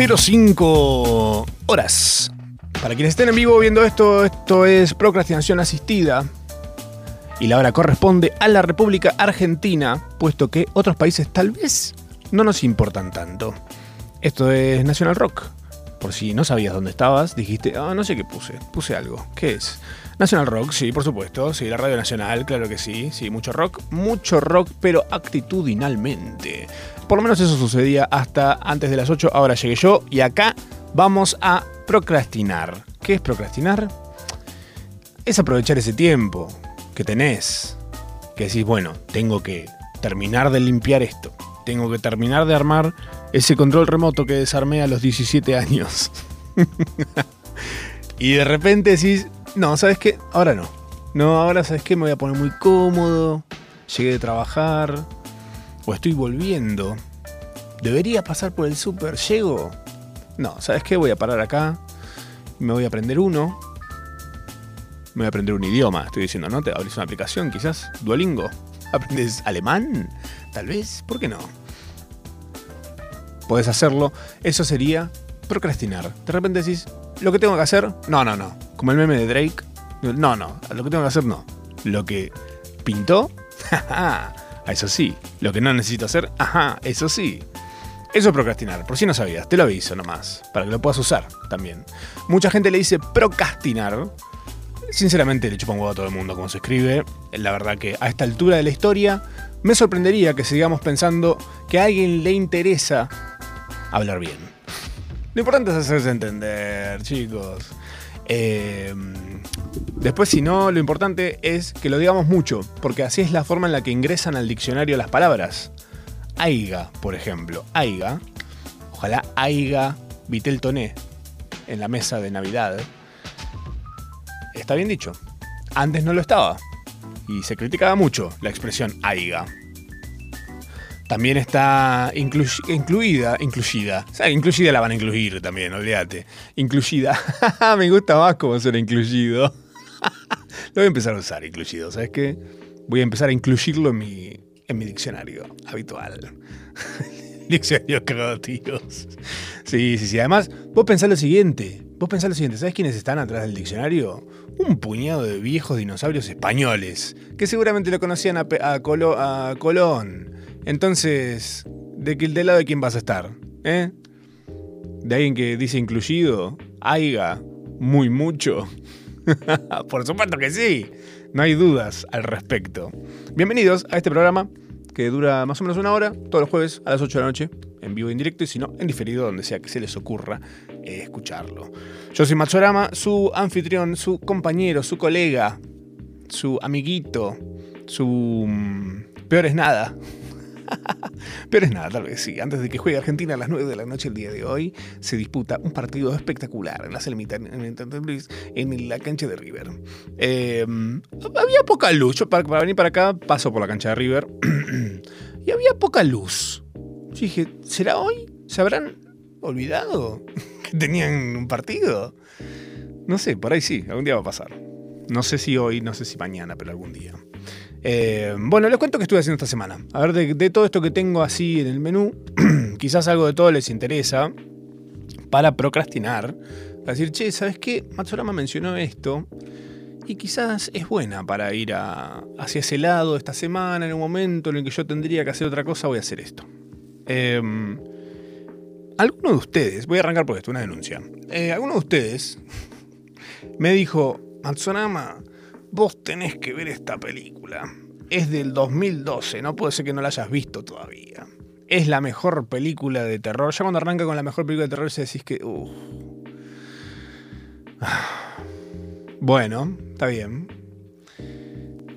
20.05 horas. Para quienes estén en vivo viendo esto, esto es procrastinación asistida. Y la hora corresponde a la República Argentina, puesto que otros países tal vez no nos importan tanto. Esto es National Rock. Por si no sabías dónde estabas, dijiste, ah, no sé qué puse, puse algo. ¿Qué es? National Rock, sí, por supuesto, sí, la radio nacional, claro que sí, sí, mucho rock, mucho rock, pero actitudinalmente. Por lo menos eso sucedía hasta antes de las 8, ahora llegué yo y acá vamos a procrastinar. ¿Qué es procrastinar? Es aprovechar ese tiempo que tenés, que decís, bueno, tengo que terminar de limpiar esto, tengo que terminar de armar ese control remoto que desarmé a los 17 años. y de repente decís, no, ¿sabes qué? Ahora no. No, ahora sabes qué, me voy a poner muy cómodo, llegué de trabajar, o estoy volviendo. ¿Debería pasar por el súper? ¿Llego? No, ¿sabes qué? Voy a parar acá, me voy a aprender uno, me voy a aprender un idioma, estoy diciendo, ¿no? Te abrís una aplicación, quizás, Duolingo. ¿Aprendes alemán? Tal vez, ¿por qué no? Podés hacerlo, eso sería procrastinar. De repente decís, lo que tengo que hacer, no, no, no. Como el meme de Drake, no, no, lo que tengo que hacer no. Lo que pintó, eso sí. Lo que no necesito hacer, ajá, eso sí. Eso es procrastinar, por si no sabías, te lo aviso nomás, para que lo puedas usar también. Mucha gente le dice procrastinar. Sinceramente le chupa un huevo a todo el mundo como se escribe. La verdad que a esta altura de la historia me sorprendería que sigamos pensando que a alguien le interesa hablar bien. Lo importante es hacerse entender, chicos. Eh, después, si no, lo importante es que lo digamos mucho, porque así es la forma en la que ingresan al diccionario las palabras. Aiga, por ejemplo. Aiga. Ojalá Aiga Vitel Toné en la mesa de Navidad. Está bien dicho. Antes no lo estaba. Y se criticaba mucho la expresión Aiga. También está incluida, incluida. O sea, incluida la van a incluir también, olvídate. Incluida. Me gusta más como ser incluido. Lo voy a empezar a usar, incluido. ¿Sabes qué? Voy a empezar a incluirlo en mi, en mi diccionario habitual. diccionario creativos. Sí, sí, sí. Además, vos pensás lo siguiente. Vos pensás lo siguiente. ¿Sabes quiénes están atrás del diccionario? Un puñado de viejos dinosaurios españoles. Que seguramente lo conocían a, a Colón. Entonces, ¿de qué del lado de quién vas a estar? ¿Eh? ¿De alguien que dice incluido? ¿Aiga? ¿Muy mucho? Por supuesto que sí. No hay dudas al respecto. Bienvenidos a este programa que dura más o menos una hora, todos los jueves a las 8 de la noche, en vivo e indirecto, y si no, en diferido, donde sea que se les ocurra eh, escucharlo. Yo soy Matsorama, su anfitrión, su compañero, su colega, su amiguito, su... Mm, peor es nada. Pero es nada, tal vez sí. Antes de que juegue Argentina a las 9 de la noche el día de hoy, se disputa un partido espectacular en la en la cancha de River. Em, había poca luz. Yo para, venir para acá paso por la cancha de River y había poca luz. Yo dije, ¿será hoy? ¿Se habrán olvidado que tenían un partido? No sé, por ahí sí, algún día va a pasar. No sé si hoy, no sé si mañana, pero algún día. Eh, bueno, les cuento que estuve haciendo esta semana. A ver, de, todo esto que tengo así en el menú, quizás algo de todo les interesa para procrastinar. Para decir, che, ¿sabes qué? Matsurama mencionó esto y quizás es buena para ir hacia ese lado esta semana, en un momento en el que yo tendría que hacer otra cosa, voy a hacer esto. Eh, alguno de ustedes, voy a arrancar por esto, una denuncia. Eh, alguno de ustedes me dijo, Matsurama, vos tenés que ver esta película. Es del 2012, no puede ser que no la hayas visto todavía. Es la mejor película de terror. Ya cuando arranca con la mejor película de terror, se decís que. Bueno, está bien.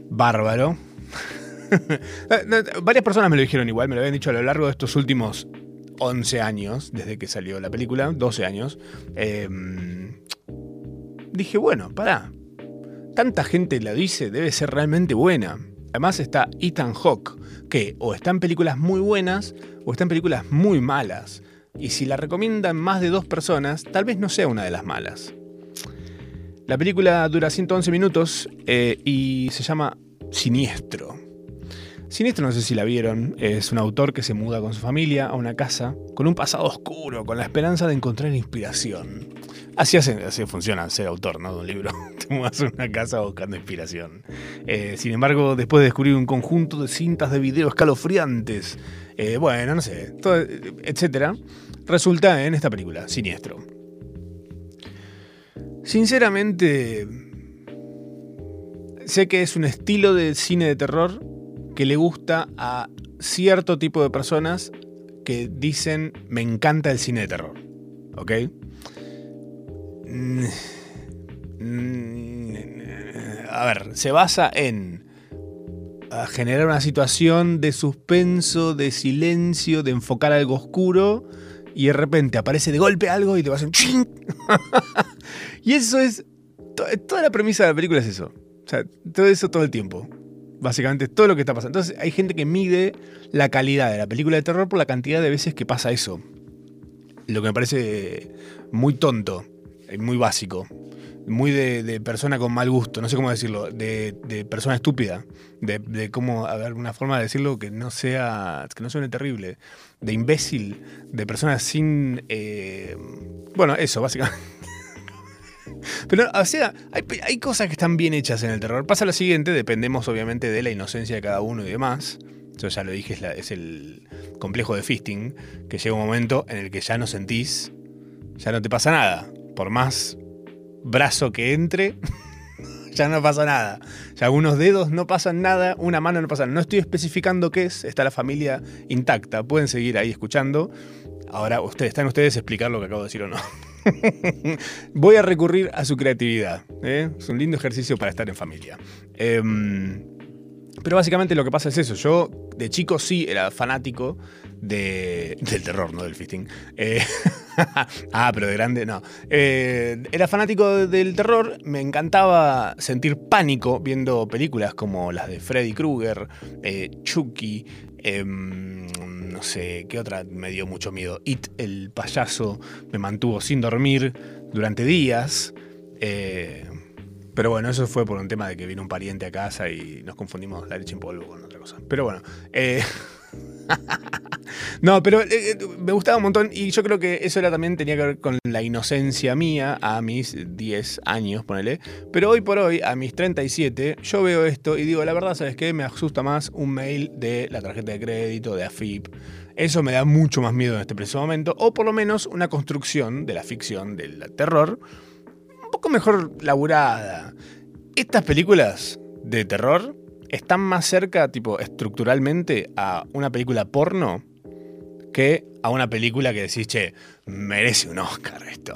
Bárbaro. Varias personas me lo dijeron igual, me lo habían dicho a lo largo de estos últimos 11 años, desde que salió la película, 12 años. Em, dije, bueno, pará, tanta gente la dice, debe ser realmente buena. Además está Ethan Hawke, que o está en películas muy buenas o está en películas muy malas. Y si la recomiendan más de dos personas, tal vez no sea una de las malas. La película dura 111 minutos eh, y se llama Siniestro. Siniestro, no sé si la vieron, es un autor que se muda con su familia a una casa con un pasado oscuro, con la esperanza de encontrar inspiración. Así, hace, así funciona ser autor ¿no? de un libro. Te mudas a una casa buscando inspiración. Eh, sin embargo, después de descubrir un conjunto de cintas de video escalofriantes, eh, bueno, no sé, etcétera, resulta en esta película, Siniestro. Sinceramente, sé que es un estilo de cine de terror que le gusta a cierto tipo de personas que dicen me encanta el cine de terror. ¿Ok? Mm, mm, a ver, se basa en generar una situación de suspenso, de silencio, de enfocar algo oscuro y de repente aparece de golpe algo y te va a un y eso es. Toda la premisa de la película es eso. O sea, todo eso todo el tiempo. Básicamente todo lo que está pasando. Entonces hay gente que mide la calidad de la película de terror por la cantidad de veces que pasa eso. Lo que me parece muy tonto, muy básico, muy de, persona con mal gusto, no sé cómo decirlo, de, persona estúpida, de, cómo, a ver, forma de decirlo que no sea, que no suene terrible, de imbécil, de persona sin, eh, bueno, eso, básicamente. Pero, o sea, hay, cosas que están bien hechas en el terror. Pasa lo siguiente, dependemos obviamente de la inocencia de cada uno y demás. Yo ya lo dije, es, el complejo de fisting, que llega un momento en el que ya no sentís, ya no te pasa nada. Por más brazo que entre, ya no pasa nada. Ya algunos dedos no pasan nada, una mano no pasa nada. No estoy especificando qué es, está la familia intacta. Pueden seguir ahí escuchando. Ahora ustedes, están ustedes a explicar lo que acabo de decir o no. Voy a recurrir a su creatividad. ¿eh? Es un lindo ejercicio para estar en familia. Em, pero básicamente lo que pasa es eso. Yo de chico sí era fanático de, del terror, no del fisting. Eh, ah, pero de grande no. Eh, era fanático del terror. Me encantaba sentir pánico viendo películas como las de Freddy Krueger, Chucky. Em, no sé, ¿qué otra me dio mucho miedo? It, el payaso, me mantuvo sin dormir durante días. Eh, pero bueno, eso fue por un tema de que vino un pariente a casa y nos confundimos la leche en polvo con otra cosa. Pero bueno, eh, no, pero eh, eh, me gustaba un montón y yo creo que eso era también tenía que ver con la inocencia mía a mis 10 años, ponele. Pero hoy por hoy, a mis 37, yo veo esto y digo, la verdad, ¿sabes qué? Me asusta más un mail de la tarjeta de crédito, de AFIP. Eso me da mucho más miedo en este preciso momento, o por lo menos una construcción de la ficción, del terror, un poco mejor laburada. Estas películas de terror están más cerca, tipo, estructuralmente, a una película porno que a una película que decís, che, merece un Oscar esto.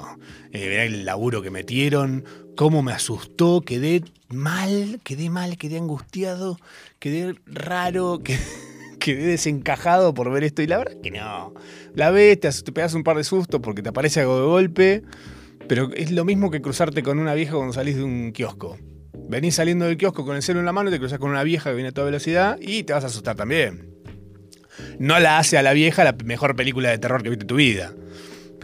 Eh, el laburo que metieron, cómo me asustó, quedé mal, quedé mal, quedé angustiado, quedé raro, quedé desencajado por ver esto. Y la verdad que no. La ves, te, te pegas un par de sustos porque te aparece algo de golpe, pero es lo mismo que cruzarte con una vieja cuando salís de un kiosco. Venís saliendo del kiosco con el celo en la mano, te cruzas con una vieja que viene a toda velocidad y te vas a asustar también. No la hace a la vieja la mejor película de terror que viste en tu vida.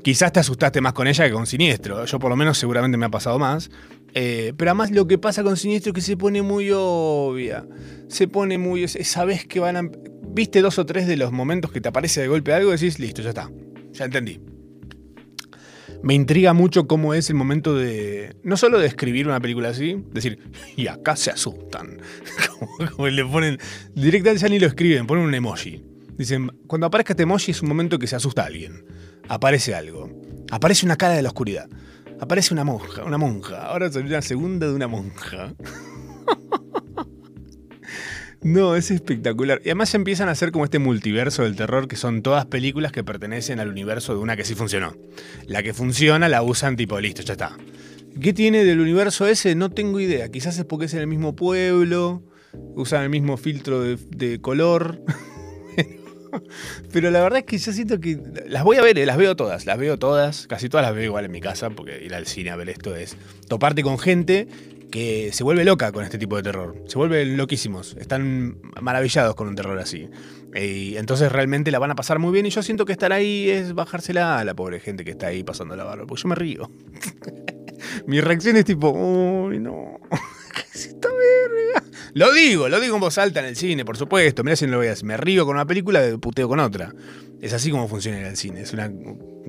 Quizás te asustaste más con ella que con Siniestro. Yo por lo menos seguramente me ha pasado más. Eh, pero además lo que pasa con Siniestro es que se pone muy obvia. Se pone muy... Sabes que van a... Viste dos o tres de los momentos que te aparece de golpe algo y decís, listo, ya está. Ya entendí me intriga mucho cómo es el momento de. No solo de escribir una película así, decir, y acá se asustan. como, le ponen. Directamente ya ni lo escriben, ponen un emoji. Dicen, cuando aparezca este es un momento que se asusta alguien. Aparece algo. Aparece una cara de la oscuridad. Aparece una monja, una monja. Ahora salió una segunda de una monja. No, es espectacular. Y además empiezan a hacer como este multiverso del terror, que son todas películas que pertenecen al universo de una que sí funcionó. La que funciona la usan tipo, listo, ya está. ¿Qué tiene del universo ese? No tengo idea. Quizás es porque es en el mismo pueblo, usan el mismo filtro de, color. Pero la verdad es que yo siento que las voy a ver, eh, las veo todas, las veo todas, casi todas las veo igual en mi casa, porque ir al cine a ver esto es toparte con gente que se vuelve loca con este tipo de terror. Se vuelven loquísimos. Están maravillados con un terror así. Y entonces realmente la van a pasar muy bien. Y yo siento que estar ahí es bajársela a la pobre gente que está ahí pasando la barba. Porque yo me río. Mi reacción es tipo, uy, no. ¿Qué es esta verga? Lo digo, lo digo en voz alta en el cine, por supuesto. Mirá si no lo veas. Me río con una película, puteo con otra. Es así como funciona el cine. Es una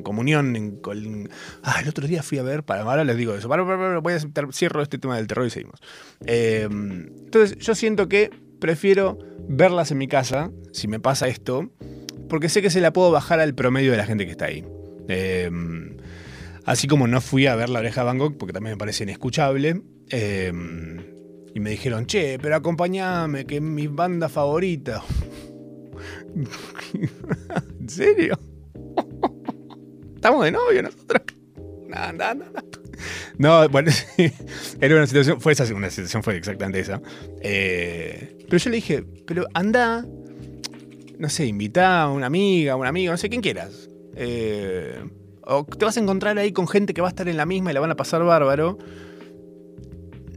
comunión. En, ah, el otro día fui a ver, para ahora les digo eso. Voy a cierro este tema del terror y seguimos. Eh, entonces, yo siento que prefiero verlas en mi casa, si me pasa esto, porque sé que se la puedo bajar al promedio de la gente que está ahí. Eh, así como no fui a ver La Oreja de Bangkok, porque también me parece inescuchable. Eh, y me dijeron, che, pero acompáñame, que es mi banda favorita. ¿En serio? ¿Estamos de novio nosotros? No, no, no. No, bueno, era una situación, fue esa, una situación fue exactamente esa. Eh, pero yo le dije, pero anda, no sé, invita a una amiga, un amigo, no sé, quien quieras. Eh, o te vas a encontrar ahí con gente que va a estar en la misma y la van a pasar bárbaro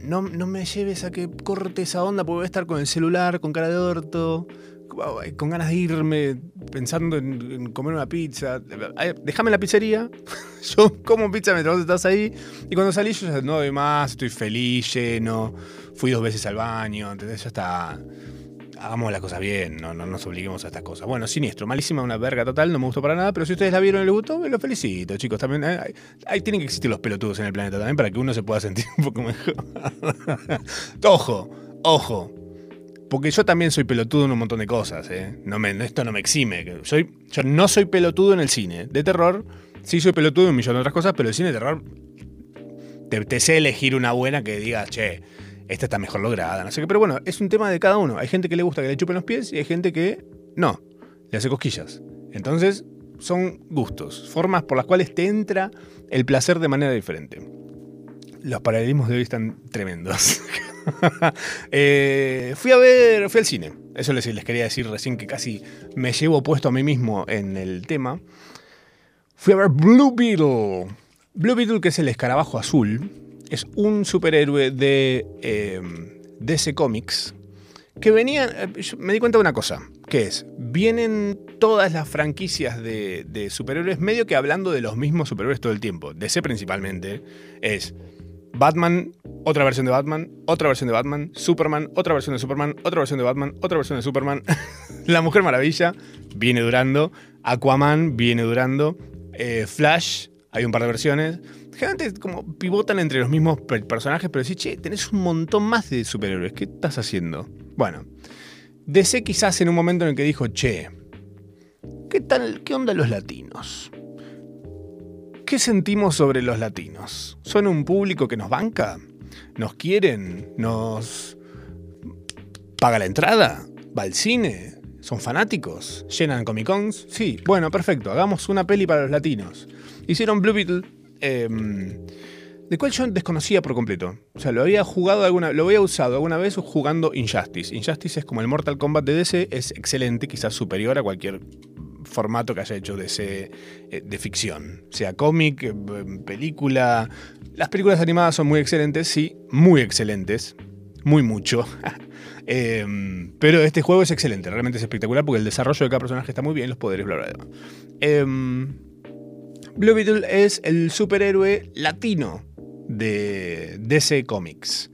no, me lleves a que corte esa onda porque voy a estar con el celular, con cara de orto, con ganas de irme, pensando en, comer una pizza. Déjame la pizzería, yo como pizza mientras estás ahí, y cuando salís yo ya no doy más, estoy feliz, lleno, fui dos veces al baño, entonces ya está hagamos las cosas bien, no, no nos obliguemos a estas cosas. Bueno, siniestro, malísima, una verga total, no me gustó para nada, pero si ustedes la vieron y les gustó, los felicito, chicos. También hay, eh, tienen que existir los pelotudos en el planeta también para que uno se pueda sentir un poco mejor. ojo, ojo. Porque yo también soy pelotudo en un montón de cosas, ¿eh? No me, esto no me exime. Soy, yo no soy pelotudo en el cine. De terror, sí soy pelotudo en un millón de otras cosas, pero el cine de terror te, te sé elegir una buena que diga, che, esta está mejor lograda, no sé qué. Pero bueno, es un tema de cada uno. Hay gente que le gusta que le chupen los pies y hay gente que no, le hace cosquillas. Entonces, son gustos, formas por las cuales te entra el placer de manera diferente. Los paralelismos de hoy están tremendos. Eh, fui a ver, fui al cine. Eso les, les quería decir recién que casi me llevo puesto a mí mismo en el tema. Fui a ver Blue Beetle. Blue Beetle, que es el escarabajo azul, es un superhéroe de eh, DC Comics que venía, eh, me di cuenta de una cosa, que es, vienen todas las franquicias de, de, superhéroes medio que hablando de los mismos superhéroes todo el tiempo. DC principalmente es Batman, otra versión de Batman, otra versión de Batman, Superman, otra versión de Superman, otra versión de Batman, otra versión de Superman, La Mujer Maravilla viene durando, Aquaman viene durando, eh, Flash, hay un par de versiones como pivotan entre los mismos personajes, pero decís, che, tenés un montón más de superhéroes, ¿qué estás haciendo? Bueno, DC quizás en un momento en el que dijo, che, ¿qué tal, qué onda los latinos? ¿Qué sentimos sobre los latinos? ¿Son un público que nos banca? ¿Nos quieren? ¿Nos paga la entrada? ¿Va al cine? ¿Son fanáticos? ¿Llenan Comic Cons? Sí, bueno, perfecto, hagamos una peli para los latinos. Hicieron Blue Beetle, Em, de cual yo desconocía por completo. O sea, lo había jugado alguna, lo había usado alguna vez jugando Injustice. Injustice es como el Mortal Kombat de DC, es excelente, quizás superior a cualquier formato que haya hecho DC eh, de ficción. Sea cómic, eh, película. Las películas animadas son muy excelentes, sí, muy excelentes. Muy mucho. Em, pero este juego es excelente, realmente es espectacular porque el desarrollo de cada personaje está muy bien, los poderes, bla, bla, bla. Em, Blue Beetle es el superhéroe latino de DC Comics,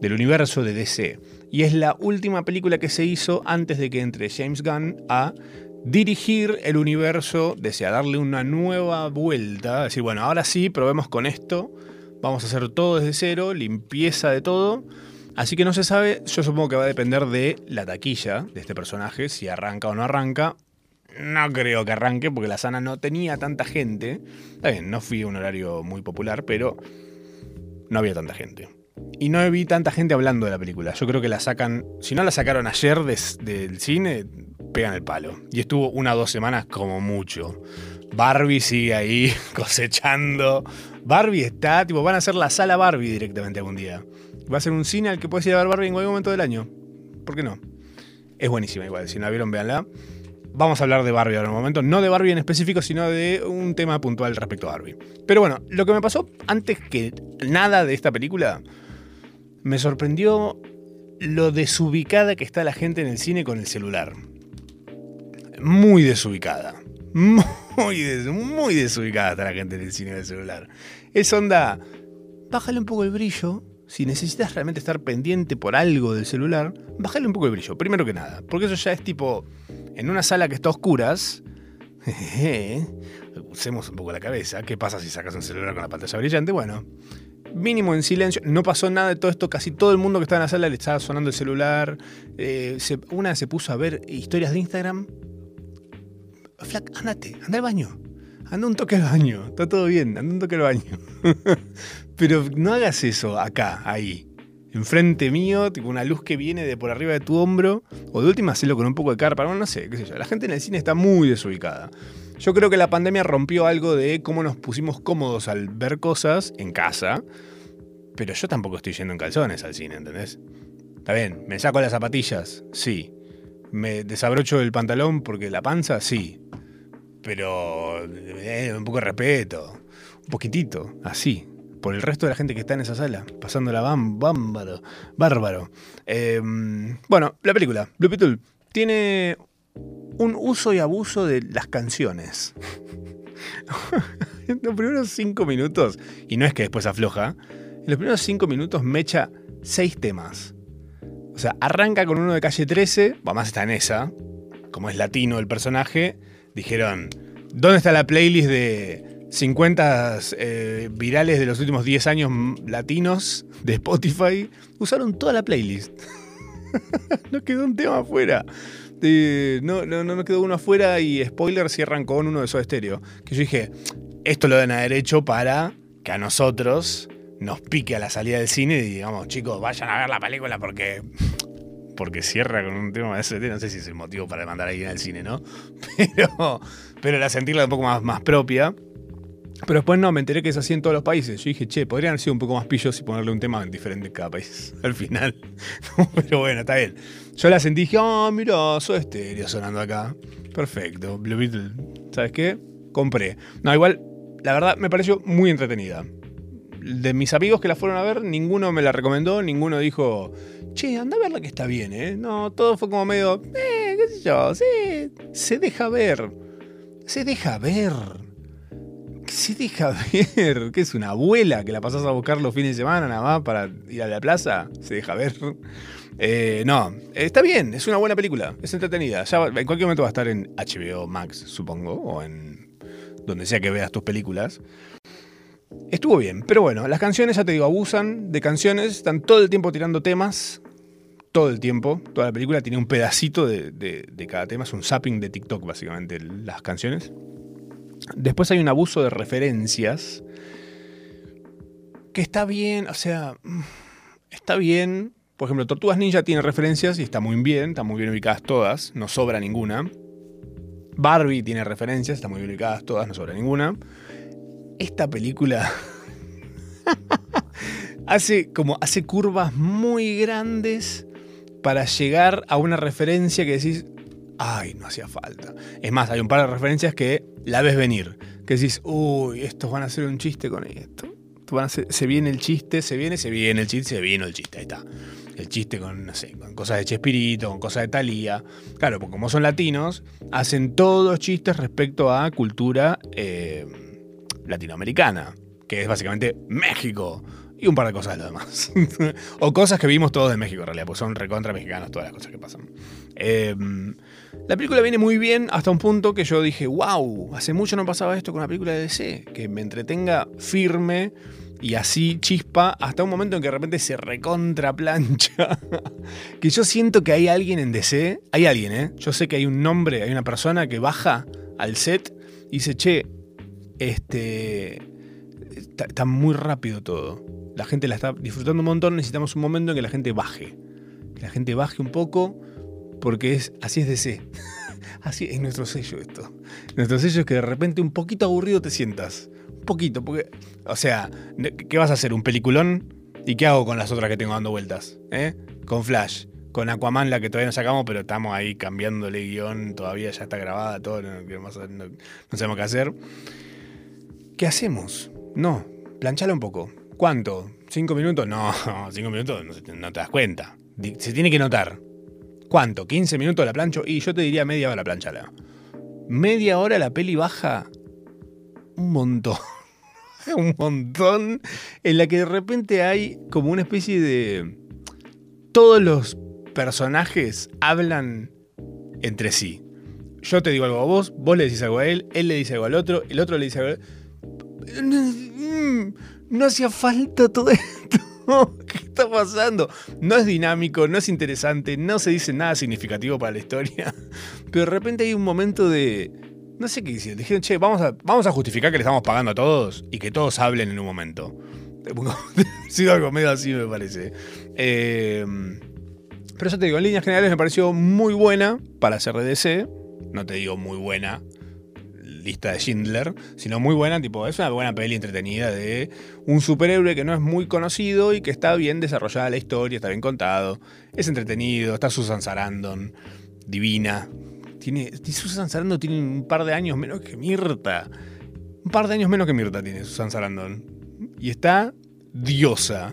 del universo de DC. Y es la última película que se hizo antes de que entre James Gunn a dirigir el universo, desea darle una nueva vuelta, decir, bueno, ahora sí, probemos con esto, vamos a hacer todo desde cero, limpieza de todo. Así que no se sabe, yo supongo que va a depender de la taquilla de este personaje, si arranca o no arranca, no creo que arranque porque la sana no tenía tanta gente. Está bien, no fui a un horario muy popular, pero no había tanta gente. Y no vi tanta gente hablando de la película. Yo creo que la sacan, si no la sacaron ayer del cine, pegan el palo. Y estuvo una o dos semanas como mucho. Barbie sigue ahí cosechando. Barbie está, tipo, van a hacer la sala Barbie directamente algún día. Va a ser un cine al que puedes ir a ver Barbie en cualquier momento del año. ¿Por qué no? Es buenísima igual, si no la vieron, véanla. Vamos a hablar de Barbie ahora en un momento, no de Barbie en específico, sino de un tema puntual respecto a Barbie. Pero bueno, lo que me pasó antes que nada de esta película, me sorprendió lo desubicada que está la gente en el cine con el celular. Muy desubicada. Muy, muy desubicada está la gente en el cine con el celular. Es onda, bájale un poco el brillo, si necesitas realmente estar pendiente por algo del celular, bájale un poco el brillo, primero que nada. Porque eso ya es tipo, en una sala que está a oscuras, usemos un poco la cabeza, ¿qué pasa si sacas un celular con la pantalla brillante? Bueno, mínimo en silencio, no pasó nada de todo esto, casi todo el mundo que estaba en la sala le estaba sonando el celular, eh, una se puso a ver historias de Instagram. Flac, andate, anda al baño. Anda un toque al baño, está todo bien, anda un toque al baño. Pero no hagas eso acá, ahí. Enfrente mío, tipo una luz que viene de por arriba de tu hombro. O de última, hacerlo con un poco de carpa. no sé, qué sé yo. La gente en el cine está muy desubicada. Yo creo que la pandemia rompió algo de cómo nos pusimos cómodos al ver cosas en casa. Pero yo tampoco estoy yendo en calzones al cine, ¿entendés? Está bien, me saco las zapatillas, sí. Me desabrocho el pantalón porque la panza, sí pero eh, un poco de respeto, un poquitito, así, por el resto de la gente que está en esa sala, pasándola bárbaro, bárbaro. Em, bueno, la película, Blue Pitul, tiene un uso y abuso de las canciones. en los primeros cinco minutos, y no es que después afloja, en los primeros cinco minutos me echa seis temas. O sea, arranca con uno de calle 13, más está en esa, como es latino el personaje, dijeron, ¿dónde está la playlist de 50 eh, virales de los últimos 10 años latinos de Spotify? Usaron toda la playlist. no quedó un tema afuera. no, no, no quedó uno afuera y spoiler cierran con uno de esos estéreo. Que yo dije, esto lo dan a derecho para que a nosotros nos pique a la salida del cine y digamos, chicos, vayan a ver la película porque porque cierra con un tema de ST, no sé si es el motivo para mandar a alguien al cine, ¿no? Pero, pero la sentirla un poco más, más propia. Pero después no, me enteré que es así en todos los países. Yo dije, che, podrían haber sido un poco más pillos y ponerle un tema diferente en cada país al final. Pero bueno, está bien. Yo la sentí y dije, oh, mira, soy estéreo sonando acá. Perfecto, Blue Beetle. ¿Sabes qué? Compré. No, igual, la verdad me pareció muy entretenida. De mis amigos que la fueron a ver, ninguno me la recomendó, ninguno dijo, che, anda a verla que está bien, ¿eh? No, todo fue como medio, eh, qué sé yo, sí, se deja ver. Se deja ver. Se deja ver. ¿Qué es una abuela que la pasas a buscar los fines de semana nada más para ir a la plaza? Se deja ver. Eh, no, está bien, es una buena película, es entretenida. Ya en cualquier momento va a estar en HBO Max, supongo, o en donde sea que veas tus películas. Estuvo bien, pero bueno, las canciones, ya te digo, abusan de canciones, están todo el tiempo tirando temas, todo el tiempo, toda la película tiene un pedacito de, cada tema, es un zapping de TikTok básicamente las canciones. Después hay un abuso de referencias, que está bien, o sea, está bien. Por ejemplo, Tortugas Ninja tiene referencias y está muy bien, están muy bien ubicadas todas, no sobra ninguna. Barbie tiene referencias, están muy bien ubicadas todas, no sobra ninguna esta película hace como hace curvas muy grandes para llegar a una referencia que decís, ay, no hacía falta. Es más, hay un par de referencias que la ves venir, que decís, uy, estos van a hacer un chiste con esto. se viene el chiste, se viene, se viene el chiste, se viene el chiste, ahí está. El chiste con, no sé, con cosas de Chespirito, con cosas de Talía. Claro, porque como son latinos, hacen todos chistes respecto a cultura eh, latinoamericana, que es básicamente México. Y un par de cosas de lo demás. o cosas que vimos todos de México en realidad, pues son recontra mexicanos todas las cosas que pasan. Em, la película viene muy bien hasta un punto que yo dije, wow, hace mucho no pasaba esto con una película de DC, que me entretenga firme y así chispa hasta un momento en que de repente se recontra plancha. que yo siento que hay alguien en DC, hay alguien, ¿eh? Yo sé que hay un nombre, hay una persona que baja al set y dice, che, este, está, muy rápido todo. La gente la está disfrutando un montón. Necesitamos un momento en que la gente baje. Que la gente baje un poco, porque es, así es de C. así es nuestro sello esto. Nuestro sello es que de repente un poquito aburrido te sientas. Un poquito, porque, o sea, ¿qué vas a hacer? ¿Un peliculón? ¿Y qué hago con las otras que tengo dando vueltas? ¿Eh? Con Flash con Aquaman, la que todavía no sacamos, pero estamos ahí cambiándole guion, todavía ya está grabada, todo, no sabemos qué hacer. ¿Qué hacemos? No, planchala un poco. ¿Cuánto? ¿Cinco minutos? No, cinco minutos no, te das cuenta. Se tiene que notar. ¿Cuánto? ¿15 minutos la plancho? Y yo te diría media hora planchala. Media hora la peli baja un montón. un montón, en la que de repente hay como una especie de... Todos los personajes hablan entre sí. Yo te digo algo a vos, vos le decís algo a él, él le dice algo al otro, el otro le dice algo a. No hacía falta todo esto. ¿Qué está pasando? No es dinámico, no es interesante, no se dice nada significativo para la historia. Pero de repente hay un momento de no sé qué hicieron. Dijeron, che, vamos a, vamos a justificar que le estamos pagando a todos y que todos hablen en un momento. sido algo medio así, me parece. Eh, pero eso te digo, en líneas generales me pareció muy buena para de DC. No te digo muy buena, lista de Schindler, sino muy buena, tipo, es una buena peli entretenida de un superhéroe que no es muy conocido y que está bien desarrollada la historia, está bien contado, es entretenido, está Susan Sarandon, divina, tiene, Susan Sarandon tiene un par de años menos que Mirta. Un par de años menos que Mirta tiene Susan Sarandon. Y está diosa.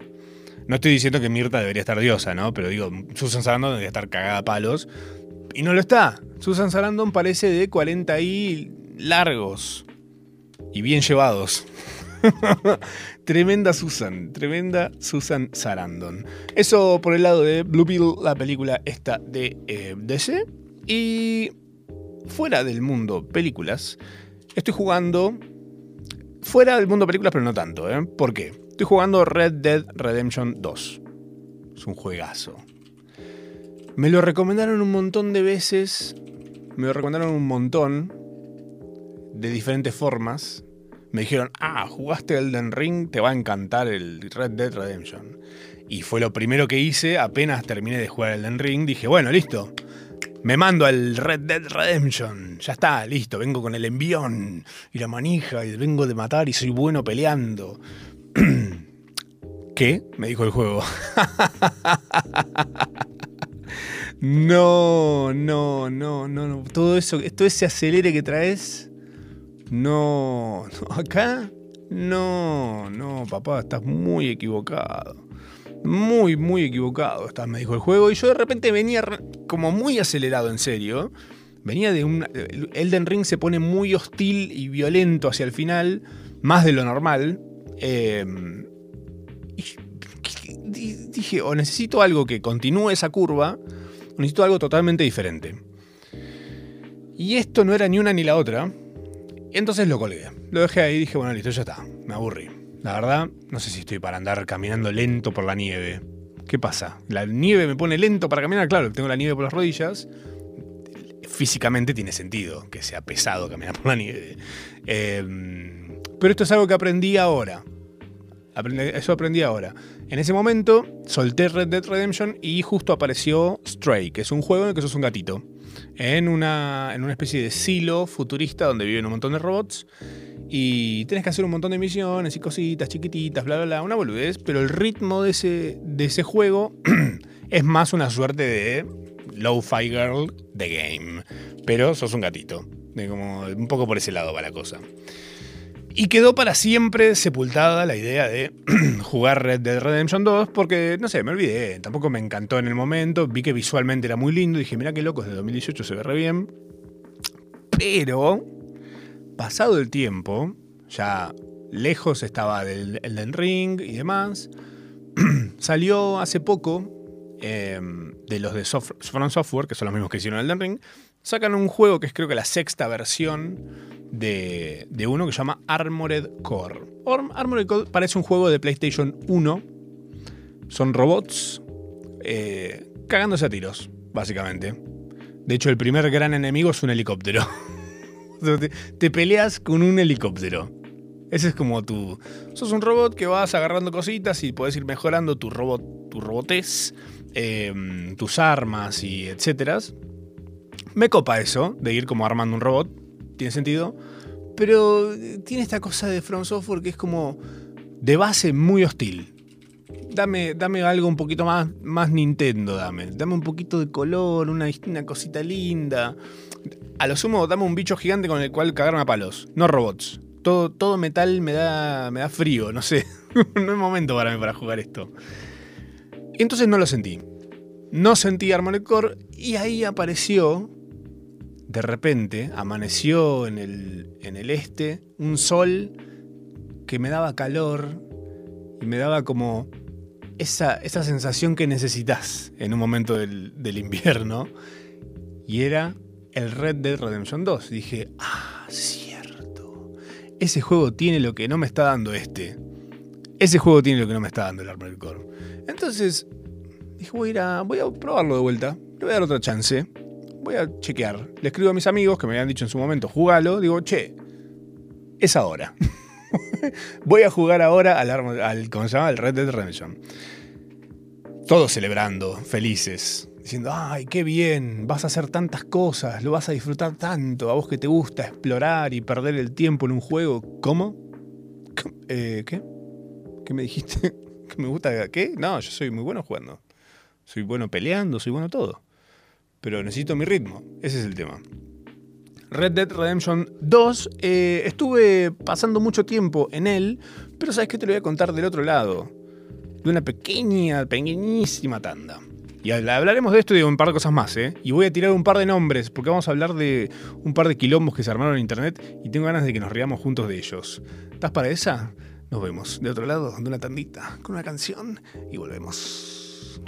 No estoy diciendo que Mirta debería estar diosa, ¿no? Pero digo, Susan Sarandon debería estar cagada a palos. Y no lo está. Susan Sarandon parece de 40 y largos. Y bien llevados. tremenda Susan, tremenda Susan Sarandon. Eso por el lado de Blue Bill, la película esta de eh, DC. Y fuera del mundo películas, estoy jugando. Fuera del mundo películas, pero no tanto, ¿eh? ¿Por qué? Estoy jugando Red Dead Redemption 2. Es un juegazo. Me lo recomendaron un montón de veces. Me lo recomendaron un montón. De diferentes formas. Me dijeron, ah, jugaste Elden Ring, te va a encantar el Red Dead Redemption. Y fue lo primero que hice, apenas terminé de jugar Elden Ring, dije, bueno, listo, me mando al Red Dead Redemption. Ya está, listo. Vengo con el envión y la manija y vengo de matar y soy bueno peleando. ¿Qué? Me dijo el juego. no, no, no, no, no. Todo eso, todo ese acelere que traes. No. Acá. No, no, papá, estás muy equivocado muy, muy equivocado, me dijo el juego. Y yo de repente venía como muy acelerado, en serio. Venía de un. Elden Ring se pone muy hostil y violento hacia el final, más de lo normal. Em, y dije, o necesito algo que continúe esa curva, o necesito algo totalmente diferente. Y esto no era ni una ni la otra. Entonces lo colgué. Lo dejé ahí y dije, bueno, listo, ya está. Me aburrí. La verdad, no sé si estoy para andar caminando lento por la nieve. ¿Qué pasa? La nieve me pone lento para caminar, claro, tengo la nieve por las rodillas. Físicamente tiene sentido que sea pesado caminar por la nieve. Em, pero esto es algo que aprendí ahora. eso aprendí ahora. En ese momento solté Red Dead Redemption y justo apareció Stray, que es un juego en el que sos un gatito. En una, en una especie de silo futurista donde viven un montón de robots y tienes que hacer un montón de misiones y cositas chiquititas, bla, bla, bla, una boludez, pero el ritmo de ese, de ese juego es más una suerte de low-fi girl de game. Pero sos un gatito. De como, un poco por ese lado va la cosa. Y quedó para siempre sepultada la idea de jugar Red Dead Redemption 2 porque, no sé, me olvidé. Tampoco me encantó en el momento. Vi que visualmente era muy lindo. Dije, mira qué loco, de 2018 se ve re bien. Pero pasado el tiempo, ya lejos estaba del Elden Ring y demás, salió hace poco em, de los de Software, que son los mismos que hicieron Elden Ring, sacan un juego que es creo que la sexta versión de, uno que se llama Armored Core. Armored Core parece un juego de PlayStation 1. Son robots eh, cagándose a tiros, básicamente. De hecho, el primer gran enemigo es un helicóptero. te, peleas con un helicóptero. Ese es como tu. Sos un robot que vas agarrando cositas y puedes ir mejorando tu robot, tu robotez, em, tus armas y etcétera. Me copa eso, de ir como armando un robot. Tiene sentido. Pero tiene esta cosa de From Software que es como de base muy hostil. Dame, dame algo un poquito más, más Nintendo, dame. Dame un poquito de color, una, una cosita linda. A lo sumo, dame un bicho gigante con el cual cagarme a palos. No robots. Todo, todo metal me da, me da frío, no sé. no es momento para mí para jugar esto. Y entonces no lo sentí. No sentí Armored Core y ahí apareció, de repente, amaneció en el, en el este un sol que me daba calor y me daba como esa, esa sensación que necesitas en un momento del, del invierno. Y era el Red Dead Redemption 2. dije, ah, cierto. Ese juego tiene lo que no me está dando este. Ese juego tiene lo que no me está dando el Armored Core. Entonces, dije, voy a, ir a, voy a probarlo de vuelta. Le voy a dar otra chance. Voy a chequear. Le escribo a mis amigos que me habían dicho en su momento, jugalo. Digo, che, es ahora. voy a jugar ahora al, ¿cómo se llama? Al Red Dead Redemption. Todos celebrando, felices diciendo, ay, qué bien, vas a hacer tantas cosas, lo vas a disfrutar tanto, a vos que te gusta explorar y perder el tiempo en un juego. ¿Cómo? Eh, ¿Qué? ¿Qué me dijiste? ¿Que me gusta qué? No, yo soy muy bueno jugando. Soy bueno peleando, soy bueno todo. Pero necesito mi ritmo, ese es el tema. Red Dead Redemption 2, eh, estuve pasando mucho tiempo en él, pero sabes que te lo voy a contar del otro lado, de una pequeña, pequeñísima tanda. Y hablaremos de esto y de un par de cosas más, ¿eh? Y voy a tirar un par de nombres, porque vamos a hablar de un par de quilombos que se armaron en internet y tengo ganas de que nos riamos juntos de ellos. ¿Estás para esa? Nos vemos de otro lado, de una tandita, con una canción y volvemos.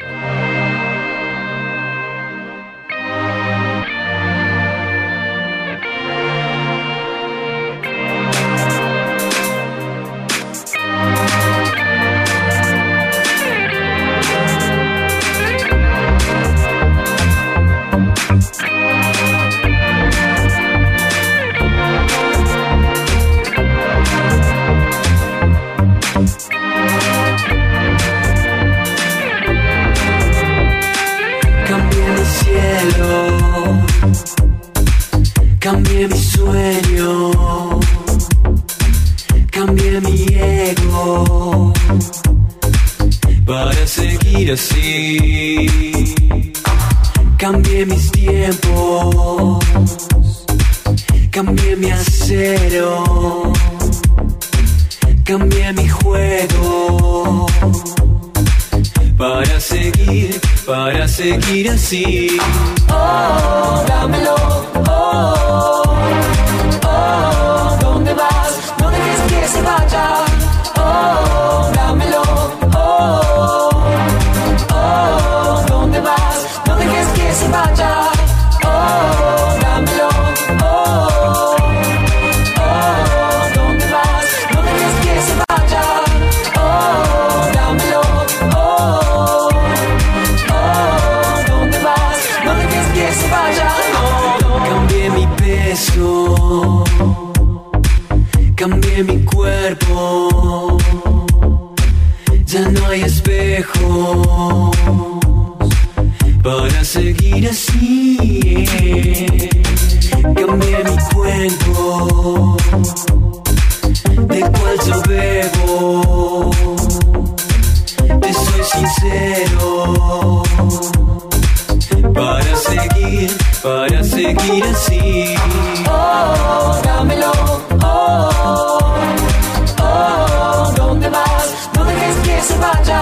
Cambié mi sueño, cambié mi ego. Para seguir así. Cambié mis tiempos, cambié mi acero, cambié mi juego para seguir, para seguir así. Oh, dámelo, oh, oh, ¿dónde vas? No dejes que se vaya. Oh, seguir así. Cambié mi cuento, de cual yo bebo. Te soy sincero, para seguir, para seguir así. Oh, dámelo, oh, oh, ¿dónde vas? No dejes que se vaya.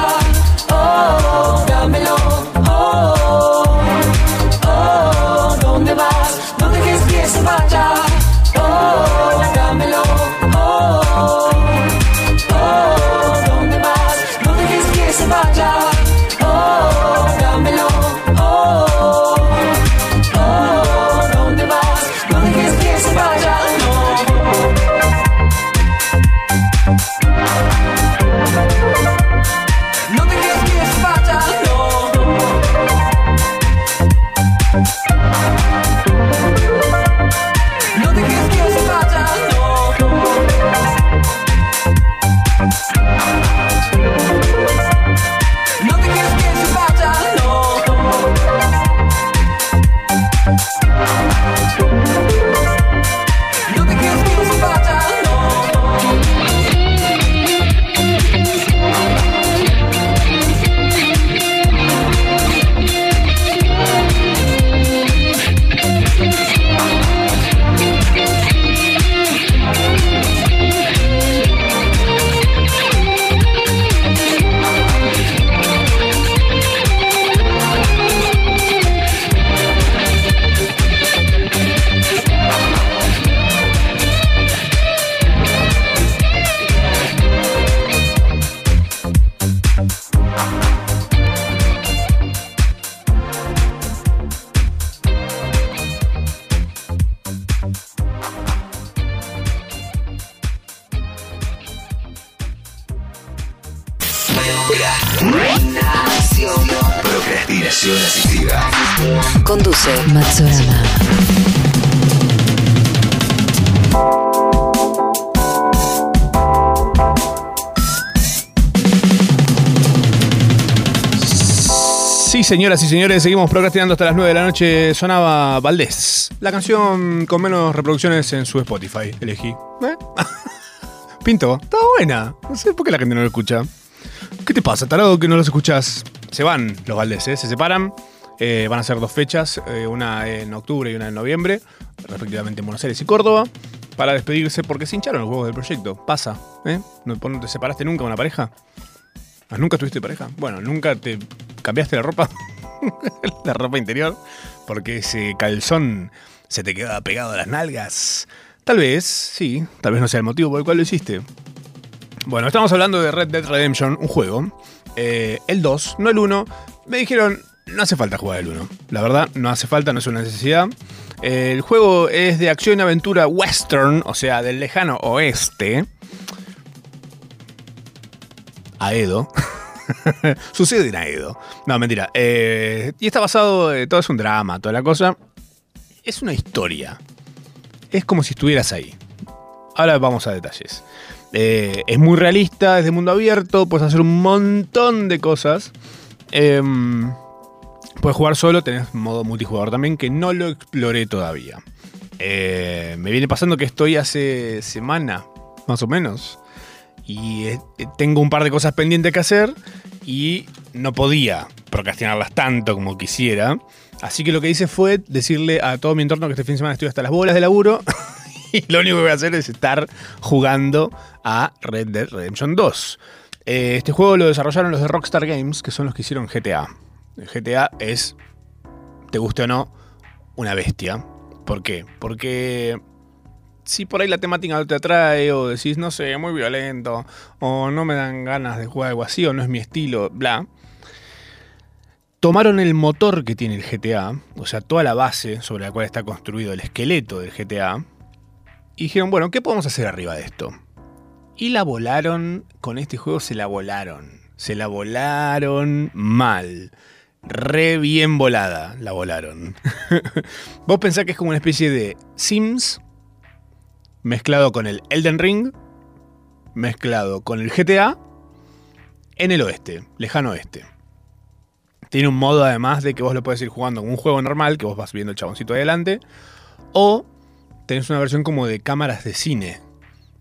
Procrastinación. Procrastinación asistida. Conduce Matsorama. Sí, señoras y señores, seguimos procrastinando hasta las 9 de la noche. Sonaba Valdés, la canción con menos reproducciones en su Spotify. Elegí. ¿Eh? Pinto, está buena. No sé por qué la gente no lo escucha. ¿Qué te pasa, tarado, que no los escuchas? Se van los Valdés, ¿eh? se separan. Eh, van a ser dos fechas, eh, una en octubre y una en noviembre, respectivamente en Buenos Aires y Córdoba, para despedirse porque se hincharon los huevos del proyecto. Pasa, ¿eh? ¿No, te separaste nunca de una pareja? ¿Ah, ¿Nunca tuviste pareja? Bueno, ¿nunca te cambiaste la ropa? la ropa interior. Porque ese calzón se te queda pegado a las nalgas. Tal vez, sí, tal vez no sea el motivo por el cual lo hiciste. Bueno, estamos hablando de Red Dead Redemption, un juego. Eh, el 2, no el 1. Me dijeron, no hace falta jugar el 1. La verdad, no hace falta, no es una necesidad. Eh, el juego es de acción y aventura western, o sea, del lejano oeste. Aedo. Sucede en Aedo. No, mentira. Eh, y está basado, todo es un drama, toda la cosa. Es una historia. Es como si estuvieras ahí. Ahora vamos a detalles. Eh, es muy realista, es de mundo abierto, puedes hacer un montón de cosas. Em, puedes jugar solo, tenés modo multijugador también, que no lo exploré todavía. Eh, me viene pasando que estoy hace semana, más o menos, y eh, tengo un par de cosas pendientes que hacer y no podía procrastinarlas tanto como quisiera. Así que lo que hice fue decirle a todo mi entorno que este fin de semana estoy hasta las bolas de laburo y lo único que voy a hacer es estar jugando a Red Dead Redemption 2. Eh, este juego lo desarrollaron los de Rockstar Games, que son los que hicieron GTA. GTA es, te guste o no, una bestia. ¿Por qué? Porque si por ahí la temática no te atrae o decís, no sé, muy violento, o no me dan ganas de jugar algo así, o no es mi estilo, bla. Tomaron el motor que tiene el GTA, o sea, toda la base sobre la cual está construido el esqueleto del GTA, y dijeron, bueno, ¿qué podemos hacer arriba de esto? Y la volaron, con este juego se la volaron. Se la volaron mal. Re bien volada la volaron. Vos pensás que es como una especie de Sims mezclado con el Elden Ring, mezclado con el GTA en el oeste, lejano oeste. Tiene un modo además de que vos lo puedes ir jugando como un juego normal, que vos vas viendo el chaboncito adelante, o tenés una versión como de cámaras de cine,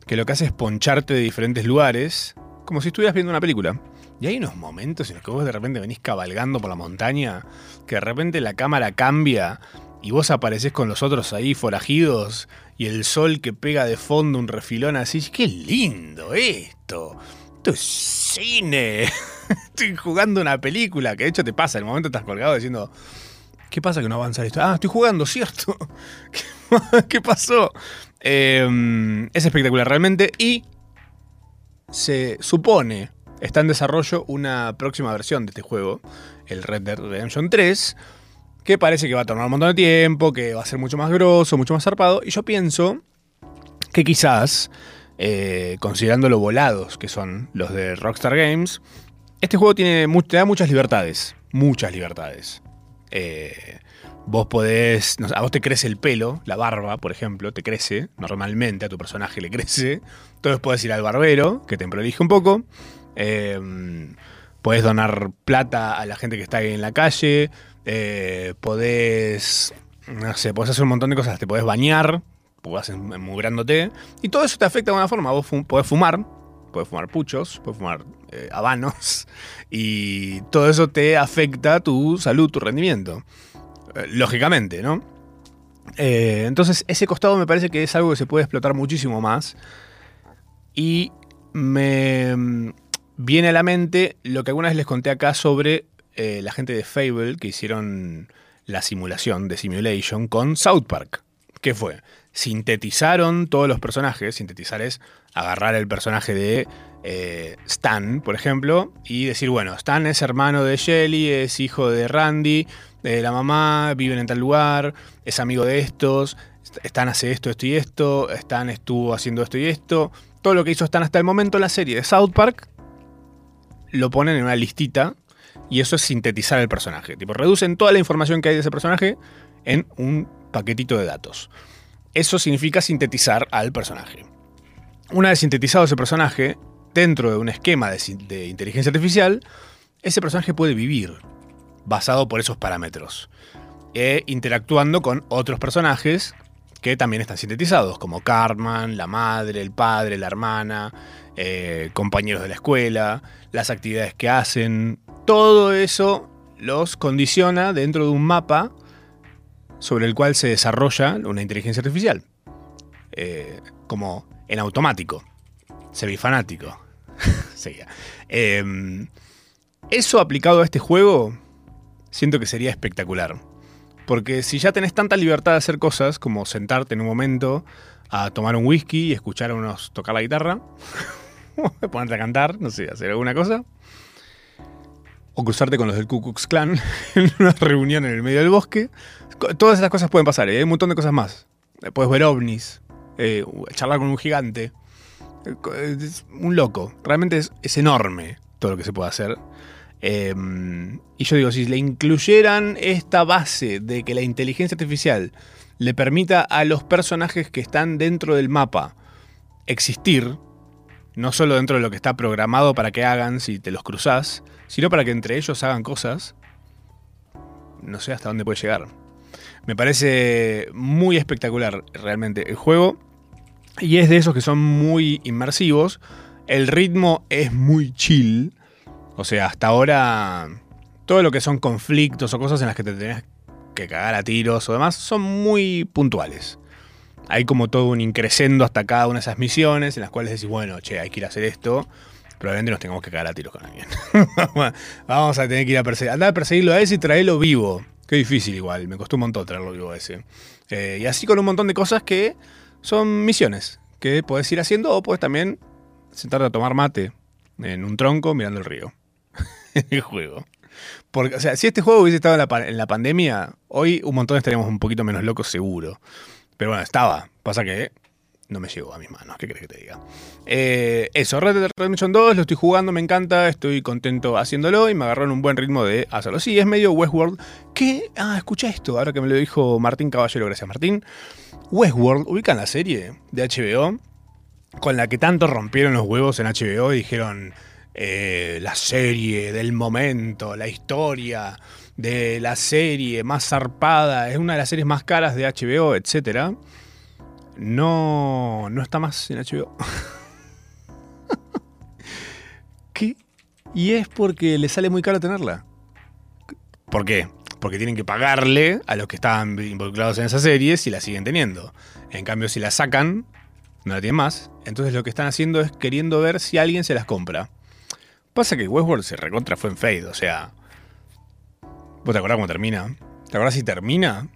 que lo que hace es poncharte de diferentes lugares, como si estuvieras viendo una película. Y hay unos momentos en los que vos de repente venís cabalgando por la montaña, que de repente la cámara cambia y vos apareces con los otros ahí forajidos y el sol que pega de fondo un refilón así. ¡Qué lindo esto! Esto es cine. Estoy jugando una película, que de hecho te pasa, en el momento estás colgado diciendo, ¿qué pasa que no avanza esto? Ah, estoy jugando, ¿cierto? ¿Qué pasó? Eh, es espectacular realmente y se supone, está en desarrollo una próxima versión de este juego, el Red Dead Redemption 3, que parece que va a tomar un montón de tiempo, que va a ser mucho más grosso, mucho más zarpado, y yo pienso que quizás, eh, considerando lo volados que son los de Rockstar Games, este juego tiene, te da muchas libertades, muchas libertades. Eh, vos podés, a vos te crece el pelo, la barba, por ejemplo, te crece, normalmente a tu personaje le crece. Entonces podés ir al barbero, que te prolije un poco. Eh, podés donar plata a la gente que está ahí en la calle. eh, podés, no sé, hacer un montón de cosas. Te podés bañar, vas emmugrándote. Y todo eso te afecta de alguna forma. Vos podés fumar, podés fumar puchos, podés fumar eh, habanos. Y todo eso te afecta tu salud, tu rendimiento. Lógicamente, ¿no? Eh, entonces, ese costado me parece que es algo que se puede explotar muchísimo más. Y me mm, viene a la mente lo que alguna vez les conté acá sobre eh, la gente de Fable que hicieron la simulación de Simulation con South Park. ¿Qué fue? Sintetizaron todos los personajes. Sintetizar es agarrar el personaje de eh, Stan, por ejemplo, y decir, bueno, Stan es hermano de Shelly, es hijo de Randy, eh, la mamá, viven en tal lugar, es amigo de estos, Stan hace esto, esto y esto, Stan estuvo haciendo esto y esto. Todo lo que hizo Stan hasta el momento en la serie de South Park lo ponen en una listita y eso es sintetizar el personaje. Tipo, reducen toda la información que hay de ese personaje en un paquetito de datos. Eso significa sintetizar al personaje. Una vez sintetizado ese personaje, dentro de un esquema de, de inteligencia artificial, ese personaje puede vivir basado por esos parámetros. E interactuando con otros personajes que también están sintetizados, como Cartman, la madre, el padre, la hermana, eh, compañeros de la escuela, las actividades que hacen. Todo eso los condiciona dentro de un mapa sobre el cual se desarrolla una inteligencia artificial. Eh, como en automático. Semifanático. Seguía. Eh, eso aplicado a este juego, siento que sería espectacular. Porque si ya tenés tanta libertad de hacer cosas como sentarte en un momento a tomar un whisky y escuchar a unos tocar la guitarra, ponerte a cantar, no sé, hacer alguna cosa, o cruzarte con los del Ku Klux Klan en una reunión en el medio del bosque, todas esas cosas pueden pasar, ¿eh? hay un montón de cosas más. Eh, Puedes ver ovnis, eh, charlar con un gigante, eh, es un loco. Realmente es enorme todo lo que se puede hacer. Y yo digo, si le incluyeran esta base de que la inteligencia artificial le permita a los personajes que están dentro del mapa existir, no solo dentro de lo que está programado para que hagan si te los cruzás, sino para que entre ellos hagan cosas, no sé hasta dónde puede llegar. Me parece muy espectacular realmente el juego. Y es de esos que son muy inmersivos. El ritmo es muy chill. O sea, hasta ahora todo lo que son conflictos o cosas en las que te tenés que cagar a tiros o demás son muy puntuales. Hay como todo un increscendo hasta cada una de esas misiones en las cuales decís, bueno, che, hay que ir a hacer esto. Probablemente nos tengamos que cagar a tiros con alguien. Vamos a tener que ir a perseguir. Andá a perseguirlo a ese y traerlo vivo. Qué difícil igual, me costó un montón traerlo vivo a ese. Eh, y así con un montón de cosas que son misiones que podés ir haciendo o puedes también sentarte a tomar mate en un tronco mirando el río. el juego. Porque, o sea, si este juego hubiese estado en la, pandemia, hoy un montón estaríamos un poquito menos locos seguro. Pero bueno, estaba. Pasa que no me llegó a mis manos. ¿Qué crees que te diga? Eh, eso, Red Dead Redemption 2, lo estoy jugando, me encanta, estoy contento haciéndolo y me agarró en un buen ritmo de hacerlo. Sí, es medio Westworld. ¿Qué? Ah, escucha esto, ahora que me lo dijo Martín Caballero, gracias Martín. Westworld, ubican la serie de HBO con la que tanto rompieron los huevos en HBO y dijeron eh, la serie del momento, la historia de la serie más zarpada, es una de las series más caras de HBO, etcétera. No, no está más en HBO. ¿Qué? Y es porque le sale muy caro tenerla. ¿Por qué? Porque tienen que pagarle a los que estaban involucrados en esa serie si la siguen teniendo. En cambio, si la sacan, no la tienen más. Entonces lo que están haciendo es queriendo ver si alguien se las compra. Pasa que Westworld se recontra fue en Fade, o sea. ¿Vos te acordás cómo termina? ¿Te acordás si termina?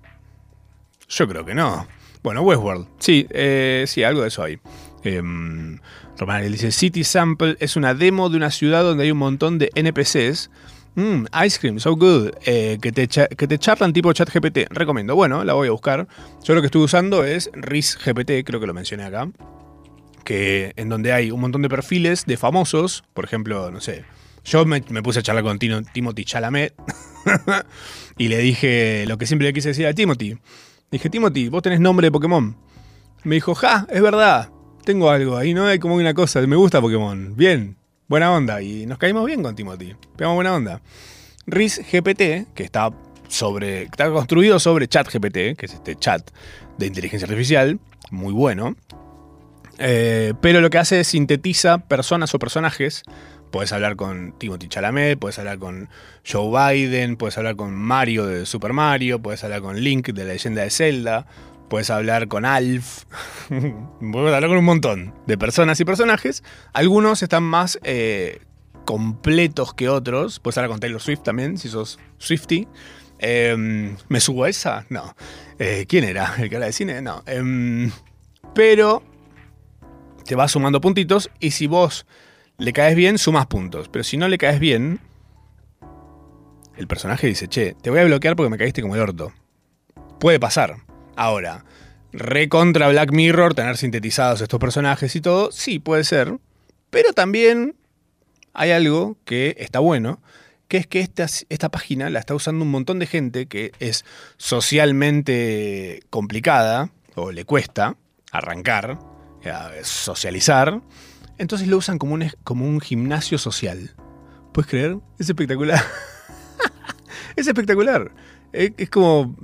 Yo creo que no. Bueno, Westworld. Sí, eh, sí, algo de eso hay. Eh, Román dice: City Sample es una demo de una ciudad donde hay un montón de NPCs. Mm, ice cream, so good. eh, que, te que te charlan tipo chat GPT. Recomiendo. Bueno, la voy a buscar. Yo lo que estoy usando es RIS GPT, creo que lo mencioné acá. Que en donde hay un montón de perfiles de famosos. Por ejemplo, no sé. Yo me, puse a charlar con Tino- Timothy Chalamet. y le dije lo que siempre le quise decir a Timothy. Dije, Timothy, vos tenés nombre de Pokémon. Me dijo, ja, es verdad. Tengo algo ahí, ¿no? Hay como una cosa. Me gusta Pokémon. Bien. Buena onda. Y nos caímos bien con Timothy. Pegamos buena onda. RIS GPT, que está sobre. está construido sobre Chat GPT, que es este chat de inteligencia artificial. Muy bueno. Eh, pero lo que hace es sintetiza personas o personajes. Puedes hablar con Timothy Chalamet, puedes hablar con Joe Biden, puedes hablar con Mario de Super Mario, puedes hablar con Link de la leyenda de Zelda, puedes hablar con Alf, puedes hablar con un montón de personas y personajes. Algunos están más eh, completos que otros. Puedes hablar con Taylor Swift también, si sos Swifty. Eh, ¿Me subo a esa? No. Eh, ¿Quién era? ¿El que habla de cine? No. Em, pero te vas sumando puntitos y si vos le caes bien, sumas puntos. Pero si no le caes bien, el personaje dice, che, te voy a bloquear porque me caíste como el orto. Puede pasar. Ahora, recontra Black Mirror, tener sintetizados estos personajes y todo, sí, puede ser. Pero también hay algo que está bueno, que es que esta, esta página la está usando un montón de gente que es socialmente complicada o le cuesta arrancar, socializar. Entonces lo usan como un, como un gimnasio social. ¿Puedes creer? Es espectacular. es espectacular. Es, como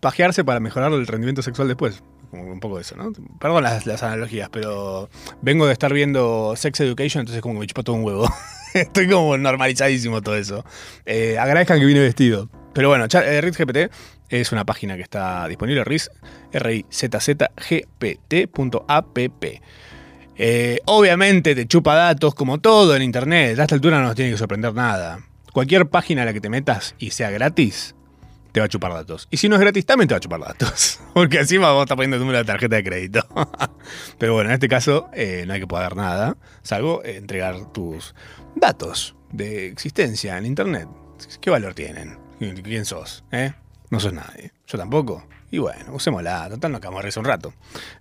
pajearse para mejorar el rendimiento sexual después. Como un poco eso, ¿no? Perdón las, las analogías, pero vengo de estar viendo Sex Education, entonces como que me chupa todo un huevo. Estoy como normalizadísimo todo eso. Eh, agradezcan que vine vestido. Pero bueno, eh, RizGPT es una página que está disponible, riz, R-I-Z-Z-G-P-T.app. Eh, obviamente te chupa datos como todo en internet. A esta altura no nos tiene que sorprender nada. Cualquier página a la que te metas y sea gratis, te va a chupar datos. Y si no es gratis, también te va a chupar datos. Porque encima vos estás poniendo el número de tarjeta de crédito. Pero bueno, en este caso eh, no hay que pagar nada, salvo entregar tus datos de existencia en internet. ¿Qué valor tienen? ¿Quién sos? ¿Eh? No sos nadie. Yo tampoco. Y bueno, usémosla. Total, nos quedamos a reír un rato.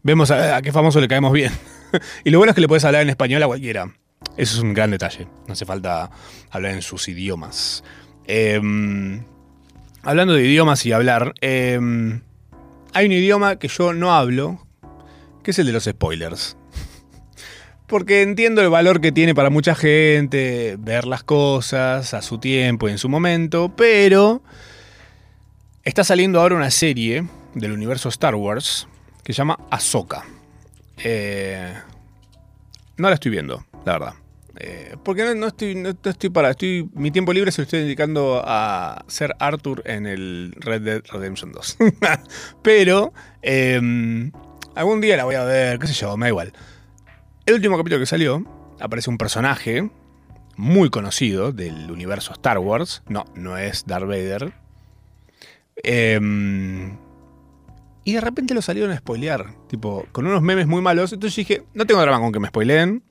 Vemos a, a qué famoso le caemos bien. y lo bueno es que le puedes hablar en español a cualquiera. Eso es un gran detalle. No hace falta hablar en sus idiomas. Em, hablando de idiomas y hablar, em, hay un idioma que yo no hablo, que es el de los spoilers. Porque entiendo el valor que tiene para mucha gente ver las cosas a su tiempo y en su momento, pero está saliendo ahora una serie del universo Star Wars que se llama Ahsoka. Eh, no la estoy viendo, la verdad. Eh, porque no, estoy, no, estoy para. Estoy, mi tiempo libre se lo estoy dedicando a ser Arthur en el Red Dead Redemption 2. Pero eh, algún día la voy a ver, qué sé yo, me da igual. El último capítulo que salió, aparece un personaje muy conocido del universo Star Wars. No, no es Darth Vader. Eh, y de repente lo salieron a spoilear, tipo, con unos memes muy malos. Entonces dije, no tengo drama con que me spoileen.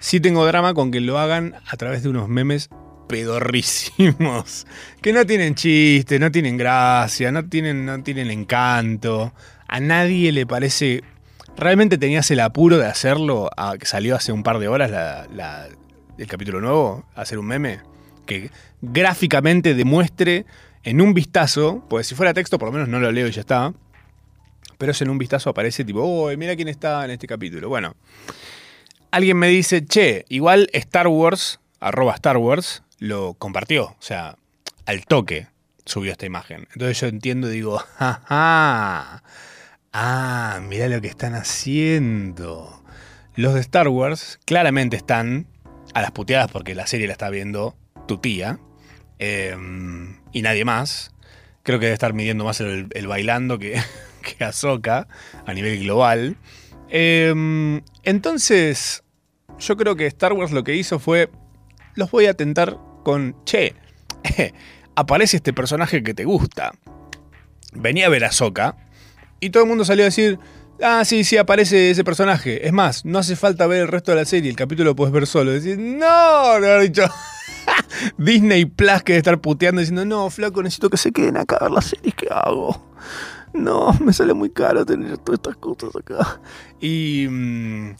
Sí tengo drama con que lo hagan a través de unos memes pedorrísimos. Que no tienen chiste, no tienen gracia, no tienen, no tienen encanto. A nadie le parece... ¿Realmente tenías el apuro de hacerlo? A, que salió hace un par de horas el capítulo nuevo, hacer un meme. Que gráficamente demuestre en un vistazo, pues si fuera texto por lo menos no lo leo y ya está. Pero es en un vistazo aparece tipo, oh, mira quién está en este capítulo. Bueno, alguien me dice, che, igual Star Wars, arroba Star Wars, lo compartió. O sea, al toque subió esta imagen. Entonces yo entiendo y digo, jaja. Ah, mira lo que están haciendo. Los de Star Wars claramente están a las puteadas porque la serie la está viendo tu tía eh, y nadie más. Creo que debe estar midiendo más el, bailando que, que Ahsoka a nivel global. Eh, entonces, yo creo que Star Wars lo que hizo fue, los voy a tentar con, che, aparece este personaje que te gusta. Venía a ver a Ahsoka y todo el mundo salió a decir, ah, sí, sí, aparece ese personaje. Es más, no hace falta ver el resto de la serie, el capítulo lo puedes ver solo. Decir, no, no, dicho. Disney Plus que debe estar puteando diciendo, no, flaco, necesito que se queden acá a ver las series que hago. No, me sale muy caro tener todas estas cosas acá. Y mm,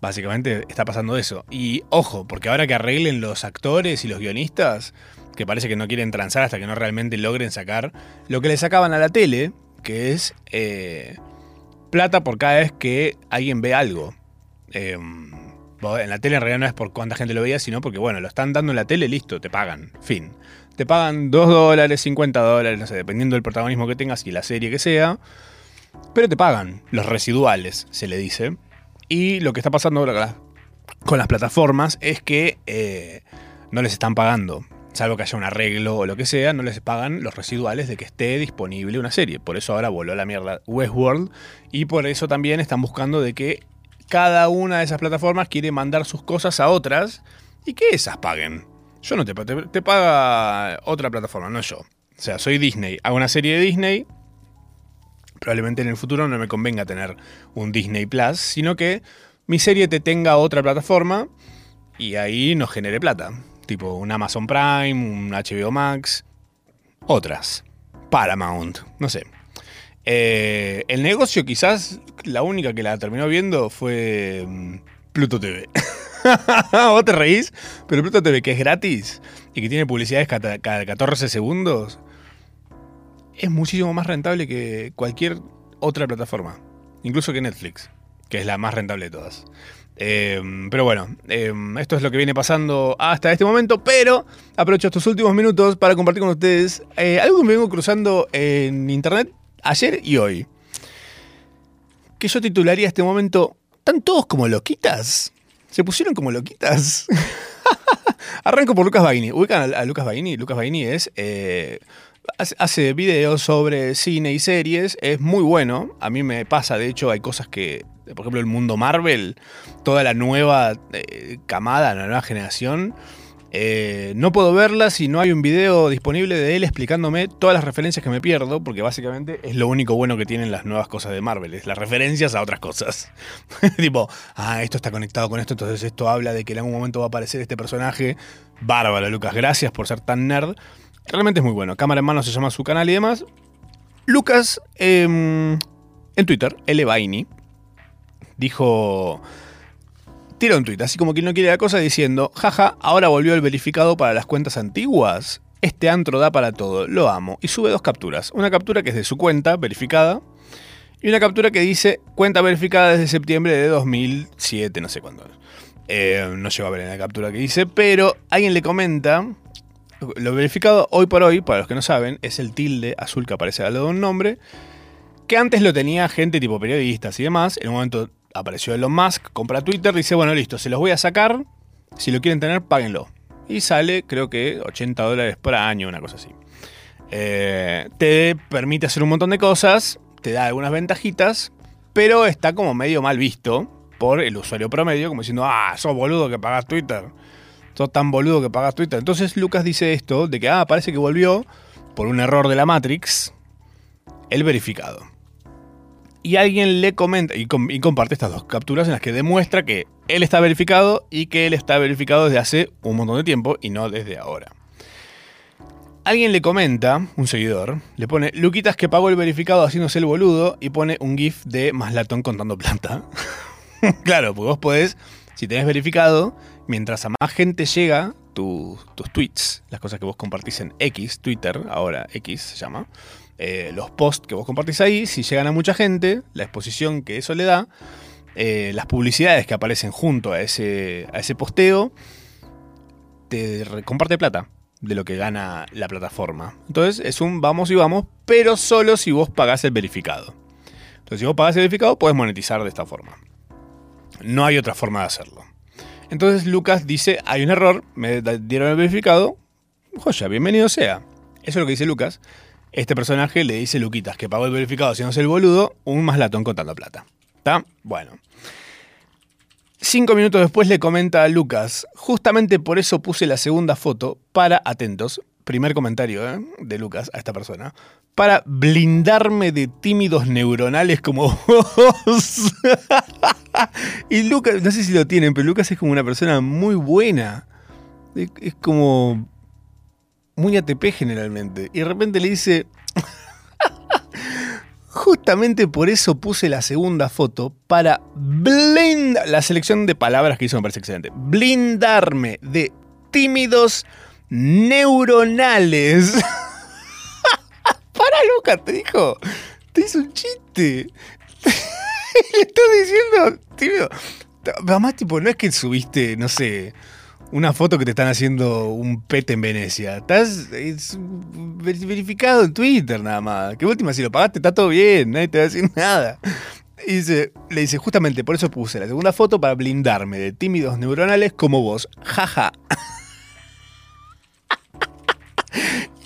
básicamente está pasando eso. Y ojo, porque ahora que arreglen los actores y los guionistas, que parece que no quieren transar hasta que no realmente logren sacar lo que le sacaban a la tele, que es eh, plata por cada vez que alguien ve algo. Vos en la tele en realidad no es por cuánta gente lo veía, sino porque, bueno, lo están dando en la tele, listo, te pagan. Fin. Te pagan 2 dólares, 50 dólares, no sé, dependiendo del protagonismo que tengas y la serie que sea. Pero te pagan los residuales, se le dice. Y lo que está pasando ahora con las, con las plataformas es que eh, no les están pagando. Salvo que haya un arreglo o lo que sea, no les pagan los residuales de que esté disponible una serie. Por eso ahora voló a la mierda Westworld. Y por eso también están buscando de que cada una de esas plataformas quiere mandar sus cosas a otras y que esas paguen. Yo no te, te, te paga otra plataforma, no yo. O sea, soy Disney, hago una serie de Disney. Probablemente en el futuro no me convenga tener un Disney Plus, sino que mi serie te tenga otra plataforma y ahí nos genere plata. Tipo un Amazon Prime, un HBO Max, otras. Paramount, no sé. Eh, el negocio quizás, la única que la terminó viendo fue mm, Pluto TV. Vos te reís, pero Pluto TV, que es gratis y que tiene publicidades cada, cada 14 segundos, es muchísimo más rentable que cualquier otra plataforma. Incluso que Netflix, que es la más rentable de todas. Eh, pero bueno, eh, esto es lo que viene pasando hasta este momento. Pero aprovecho estos últimos minutos para compartir con ustedes eh, algo que me vengo cruzando en internet ayer y hoy. Que yo titularía este momento: ¿Están todos como loquitas? ¿Se pusieron como loquitas? Arranco por Lucas Baini. ¿Ubican a, a Lucas Baini? Lucas Baini es. Hace- hace videos sobre cine y series. Es muy bueno. A mí me pasa, de hecho, hay cosas que. Por ejemplo, el mundo Marvel, toda la nueva eh, camada, la nueva generación. eh, no puedo verla si no hay un video disponible de él explicándome todas las referencias que me pierdo, porque básicamente es lo único bueno que tienen las nuevas cosas de Marvel, es las referencias a otras cosas. tipo, ah, esto está conectado con esto, entonces esto habla de que en algún momento va a aparecer este personaje. Bárbaro, Lucas, gracias por ser tan nerd. Realmente es muy bueno. Cámara en mano se llama su canal y demás. Lucas, em, en Twitter, L. Baini, dijo. Tira un tweet, así como quien no quiere la cosa, diciendo: Jaja, ahora volvió el verificado para las cuentas antiguas. Este antro da para todo, lo amo. Y sube dos capturas. Una captura que es de su cuenta, verificada. Y una captura que dice cuenta verificada desde septiembre de 2007, no sé cuándo. Eh, no llego a ver en la captura que dice, pero alguien le comenta. Lo verificado hoy por hoy, para los que no saben, es el tilde azul que aparece al lado de un nombre. Que antes lo tenía gente tipo periodistas y demás. En un momento apareció Elon Musk, compra Twitter, dice: Bueno, listo, se los voy a sacar. Si lo quieren tener, páguenlo. Y sale, creo que 80 dólares por año, una cosa así. Eh, te permite hacer un montón de cosas, te da algunas ventajitas, pero está como medio mal visto por el usuario promedio, como diciendo, ah, sos boludo que pagás Twitter. Sos tan boludo que pagás Twitter. Entonces Lucas dice esto, de que, ah, parece que volvió, por un error de la Matrix, el verificado. Y alguien le comenta y, com- y comparte estas dos capturas en las que demuestra que él está verificado y que él está verificado desde hace un montón de tiempo y no desde ahora. Alguien le comenta, un seguidor, le pone Luquitas que pagó el verificado haciéndose el boludo y pone un GIF de Maslatón contando plata. claro, porque vos podés, si tenés verificado, mientras a más gente llega tu- tus tweets, las cosas que vos compartís en X, Twitter, ahora X se llama, eh, los posts que vos compartís ahí, si llegan a mucha gente, la exposición que eso le da, eh, las publicidades que aparecen junto a ese, a ese posteo, te comparte plata de lo que gana la plataforma. Entonces es un vamos y vamos, pero solo si vos pagás el verificado. Entonces si vos pagás el verificado, podés monetizar de esta forma. No hay otra forma de hacerlo. Entonces Lucas dice, hay un error, me dieron el verificado, joya, bienvenido sea. Eso es lo que dice Lucas. Este personaje le dice Luquitas que pagó el verificado haciéndose el boludo, un más latón contando plata. ¿Está? Bueno. Cinco minutos después le comenta a Lucas, justamente por eso puse la segunda foto para, atentos, primer comentario ¿eh? de Lucas a esta persona, para blindarme de tímidos neuronales como vos. y Lucas, no sé si lo tienen, pero Lucas es como una persona muy buena. Es, como muy ATP generalmente. Y de repente le dice, Justamente por eso puse la segunda foto para blindar. La selección de palabras que hizo me parece excelente. Blindarme de tímidos neuronales. Para, Lucas, te dijo. Te hizo un chiste. Le estás diciendo tímido. Además, tipo, no es que subiste, no sé, una foto que te están haciendo un pete en Venecia. Estás es ver- verificado en Twitter nada más. Que última, si lo pagaste, está todo bien, nadie te va a decir nada. Y dice, le dice, justamente por eso puse la segunda foto para blindarme de tímidos neuronales como vos. Jaja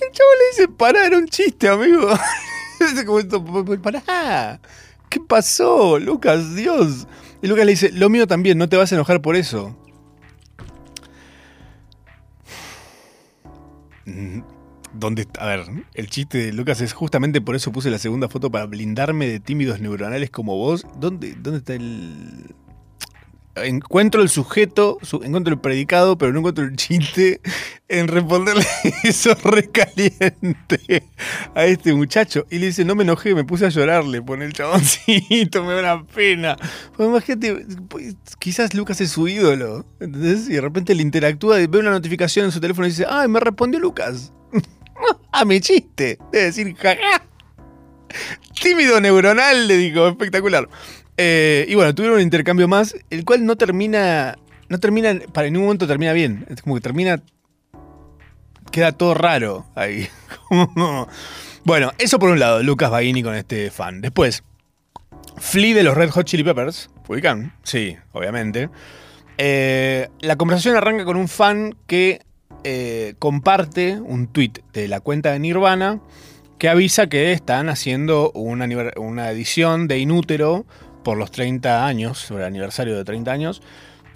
el chavo le dice, pará, era un chiste, amigo. Pará. ¿Qué pasó, Lucas? Dios. Y Lucas le dice, lo mío también, no te vas a enojar por eso. Mm, ¿Dónde está? A ver, el chiste de Lucas es justamente por eso puse la segunda foto para blindarme de tímidos neuronales como vos. ¿Dónde, dónde está el. Encuentro el sujeto, su- encuentro el predicado, pero no encuentro el chiste en responderle eso recaliente a este muchacho. Y le dice, no me enojé, me puse a llorar, le pone el chaboncito, me da una pena. Pues imagínate, pues, quizás Lucas es su ídolo, ¿entendés? Y de repente le interactúa, ve una notificación en su teléfono y dice, ay, me respondió Lucas. a mi chiste. Debe decir, jaja. Tímido neuronal, le digo, espectacular. Eh, y bueno, tuvieron un intercambio más, el cual no termina, no termina, para ningún momento termina bien. Es como que termina, queda todo raro ahí. Bueno, eso por un lado, Lucas Baini con este fan. Después, Flea de los Red Hot Chili Peppers, ¿ubican? Sí, obviamente. Eh, la conversación arranca con un fan que eh, comparte un tweet de la cuenta de Nirvana que avisa que están haciendo una edición de Inútero por los 30 años, sobre el aniversario de 30 años,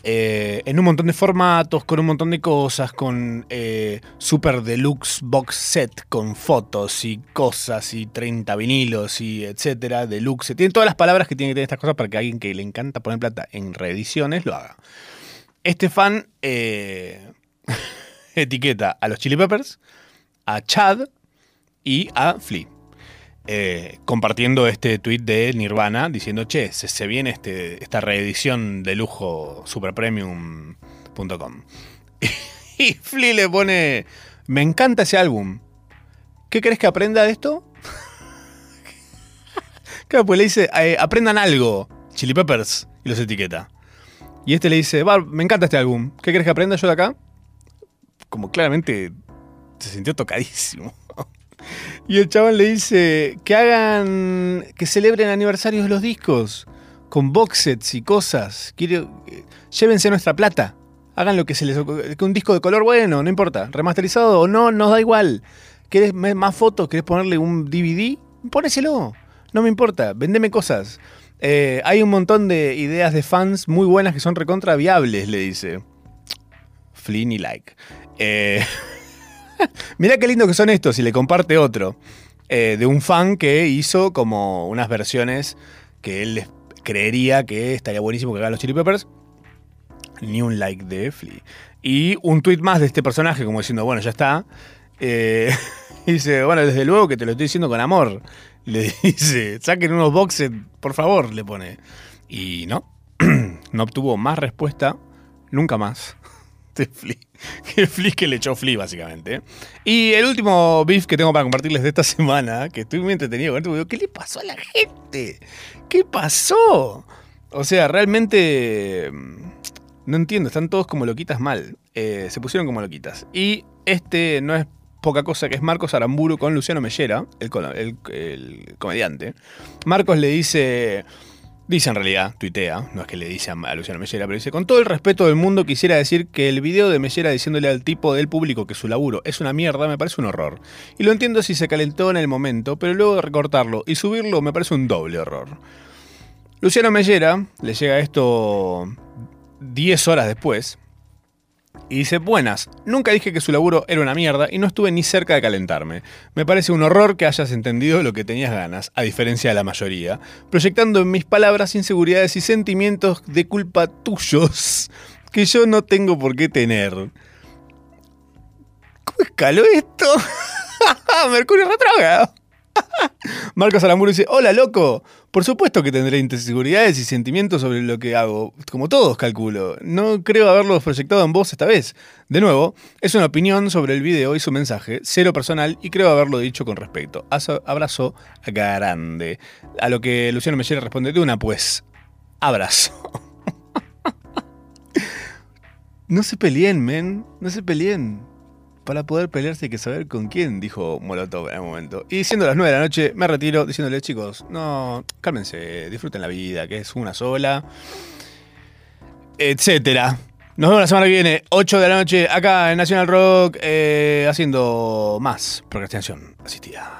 eh, en un montón de formatos, con un montón de cosas, con eh, super deluxe box set, con fotos y cosas y 30 vinilos y etcétera, deluxe. Tienen todas las palabras que tienen que tener estas cosas para que alguien que le encanta poner plata en reediciones lo haga. Este fan eh, etiqueta a los Chili Peppers, a Chad y a Flea. Eh, compartiendo este tweet de Nirvana diciendo, che, se, viene este, esta reedición de lujo superpremium.com. Y Flea le pone, me encanta ese álbum. ¿Qué crees que aprenda de esto? claro, pues le dice, eh, aprendan algo, Chili Peppers, y los etiqueta. Y este le dice, "Va, me encanta este álbum. ¿Qué crees que aprenda yo de acá? Como claramente se sintió tocadísimo. Y el chaval le dice que hagan, que celebren aniversarios de los discos, con box sets y cosas. Quiero, eh, llévense nuestra plata. Hagan lo que se les ocurra. Que un disco de color bueno, no importa. Remasterizado o no, nos da igual. ¿Querés más fotos? ¿Querés ponerle un DVD? Ponéselo. No me importa. Vendeme cosas. Eh, hay un montón de ideas de fans muy buenas que son recontra viables, le dice. Flea ni like. Eh, Mirá qué lindo que son estos y le comparte otro. eh, de un fan que hizo como unas versiones que él creería que estaría buenísimo que hagan los Chili Peppers. Ni un like de Flea. Y un tweet más de este personaje, como diciendo, bueno, ya está. Eh, dice, bueno, desde luego que te lo estoy diciendo con amor. Le dice, saquen unos boxes, por favor, le pone. Y no, no obtuvo más respuesta nunca más de Flea. Que Flea que le echó Flea, básicamente. Y el último beef que tengo para compartirles de esta semana, que estoy muy entretenido con esto, ¿qué le pasó a la gente? ¿Qué pasó? O sea, realmente mm, no entiendo, están todos como loquitas mal. Eh, se pusieron como loquitas. Y este no es poca cosa, que es Marcos Aramburu con Luciano Mellera, el, el- el comediante. Marcos le dice, dice en realidad, tuitea, no es que le dice a, Luciano Mellera, pero dice, con todo el respeto del mundo quisiera decir que el video de Mellera diciéndole al tipo del público que su laburo es una mierda me parece un horror. Y lo entiendo si se calentó en el momento, pero luego de recortarlo y subirlo me parece un doble horror. Luciano Mellera le llega esto 10 horas después y dice, buenas, nunca dije que su laburo era una mierda y no estuve ni cerca de calentarme. Me parece un horror que hayas entendido lo que tenías ganas, a diferencia de la mayoría, proyectando en mis palabras inseguridades y sentimientos de culpa tuyos que yo no tengo por qué tener. ¿Cómo escaló esto? Mercurio retrógrado. Marcos Alamburu dice, hola loco, por supuesto que tendré inseguridades y sentimientos sobre lo que hago, como todos calculo. No creo haberlos proyectado en voz esta vez. De nuevo, es una opinión sobre el video y su mensaje, cero personal, y creo haberlo dicho con respecto. Aso- abrazo grande. A lo que Luciano Mellera responde, de una pues, abrazo. no se peleen, men, no se peleen. Para poder pelearse hay que saber con quién, dijo Molotov en el momento. Y siendo las 9 de la noche, me retiro diciéndole, chicos, no, cálmense, disfruten la vida, que es una sola, etcétera. Nos vemos la semana que viene, 8 de la noche, acá en National Rock, eh, haciendo más procrastinación asistida.